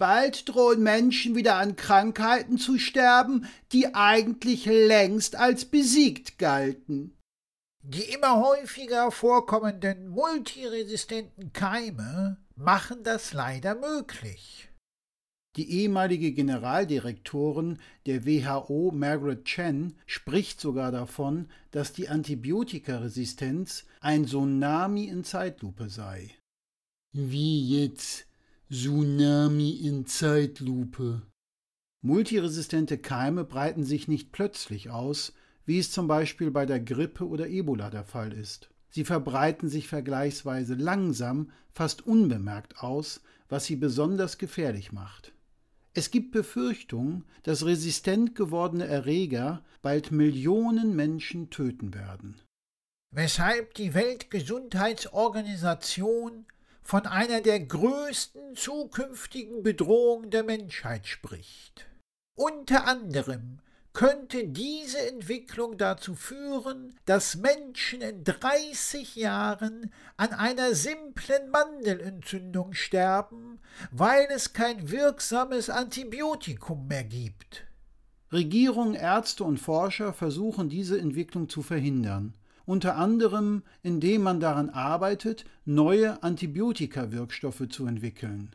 Bald drohen Menschen wieder an Krankheiten zu sterben, die eigentlich längst als besiegt galten. Die immer häufiger vorkommenden multiresistenten Keime machen das leider möglich. Die ehemalige Generaldirektorin der WHO, Margaret Chen, spricht sogar davon, dass die Antibiotikaresistenz ein Tsunami in Zeitlupe sei. Wie jetzt? Tsunami in Zeitlupe. Multiresistente Keime breiten sich nicht plötzlich aus, wie es zum Beispiel bei der Grippe oder Ebola der Fall ist. Sie verbreiten sich vergleichsweise langsam, fast unbemerkt aus, was sie besonders gefährlich macht. Es gibt Befürchtungen, dass resistent gewordene Erreger bald Millionen Menschen töten werden. Weshalb die Weltgesundheitsorganisation von einer der größten zukünftigen Bedrohungen der Menschheit spricht. Unter anderem könnte diese Entwicklung dazu führen, dass Menschen in 30 Jahren an einer simplen Mandelentzündung sterben, weil es kein wirksames Antibiotikum mehr gibt. Regierung, Ärzte und Forscher versuchen diese Entwicklung zu verhindern, unter anderem indem man daran arbeitet, neue Antibiotika-Wirkstoffe zu entwickeln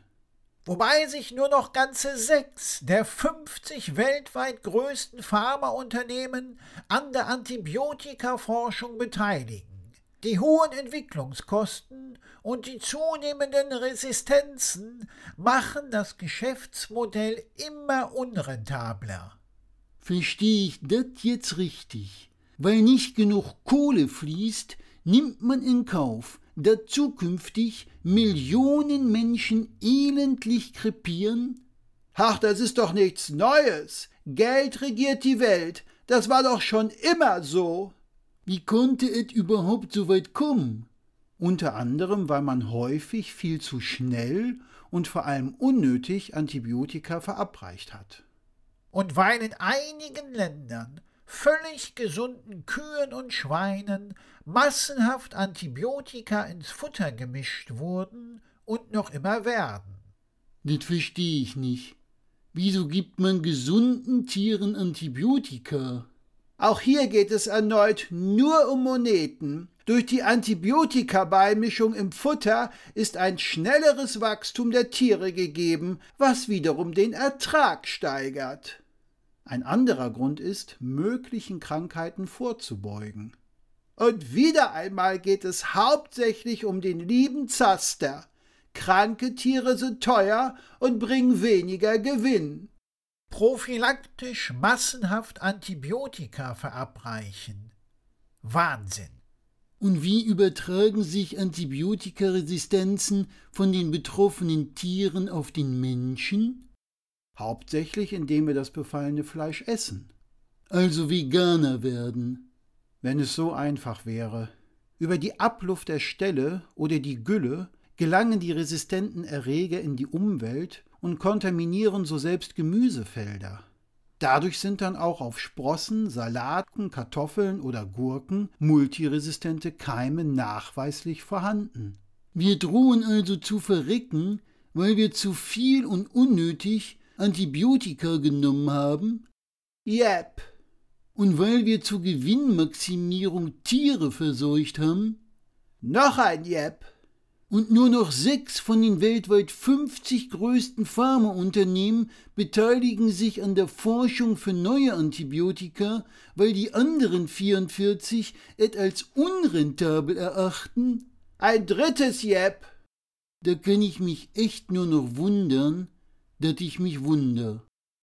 wobei sich nur noch ganze sechs der 50 weltweit größten Pharmaunternehmen an der Antibiotikaforschung beteiligen. Die hohen Entwicklungskosten und die zunehmenden Resistenzen machen das Geschäftsmodell immer unrentabler. Verstehe ich das jetzt richtig? Weil nicht genug Kohle fließt, nimmt man in Kauf, da zukünftig Millionen Menschen elendlich krepieren? Ach, das ist doch nichts Neues. Geld regiert die Welt. Das war doch schon immer so. Wie konnte es überhaupt so weit kommen? Unter anderem, weil man häufig viel zu schnell und vor allem unnötig Antibiotika verabreicht hat. Und weil in einigen Ländern völlig gesunden Kühen und Schweinen massenhaft Antibiotika ins Futter gemischt wurden und noch immer werden. Das verstehe ich nicht. Wieso gibt man gesunden Tieren Antibiotika? Auch hier geht es erneut nur um Moneten. Durch die Antibiotika-Beimischung im Futter ist ein schnelleres Wachstum der Tiere gegeben, was wiederum den Ertrag steigert. Ein anderer Grund ist, möglichen Krankheiten vorzubeugen. Und wieder einmal geht es hauptsächlich um den lieben Zaster. Kranke Tiere sind teuer und bringen weniger Gewinn. Prophylaktisch massenhaft Antibiotika verabreichen. Wahnsinn. Und wie übertragen sich Antibiotikaresistenzen von den betroffenen Tieren auf den Menschen? Hauptsächlich indem wir das befallene Fleisch essen. Also Veganer werden. Wenn es so einfach wäre. Über die Abluft der Stelle oder die Gülle gelangen die resistenten Erreger in die Umwelt und kontaminieren so selbst Gemüsefelder. Dadurch sind dann auch auf Sprossen, Salaten, Kartoffeln oder Gurken multiresistente Keime nachweislich vorhanden. Wir drohen also zu verrecken, weil wir zu viel und unnötig Antibiotika genommen haben? Yep. Und weil wir zur Gewinnmaximierung Tiere verseucht haben? Noch ein Yep. Und nur noch sechs von den weltweit 50 größten Pharmaunternehmen beteiligen sich an der Forschung für neue Antibiotika, weil die anderen 44 es als unrentabel erachten? Ein drittes Yep. Da kann ich mich echt nur noch wundern, dass ich mich wunder.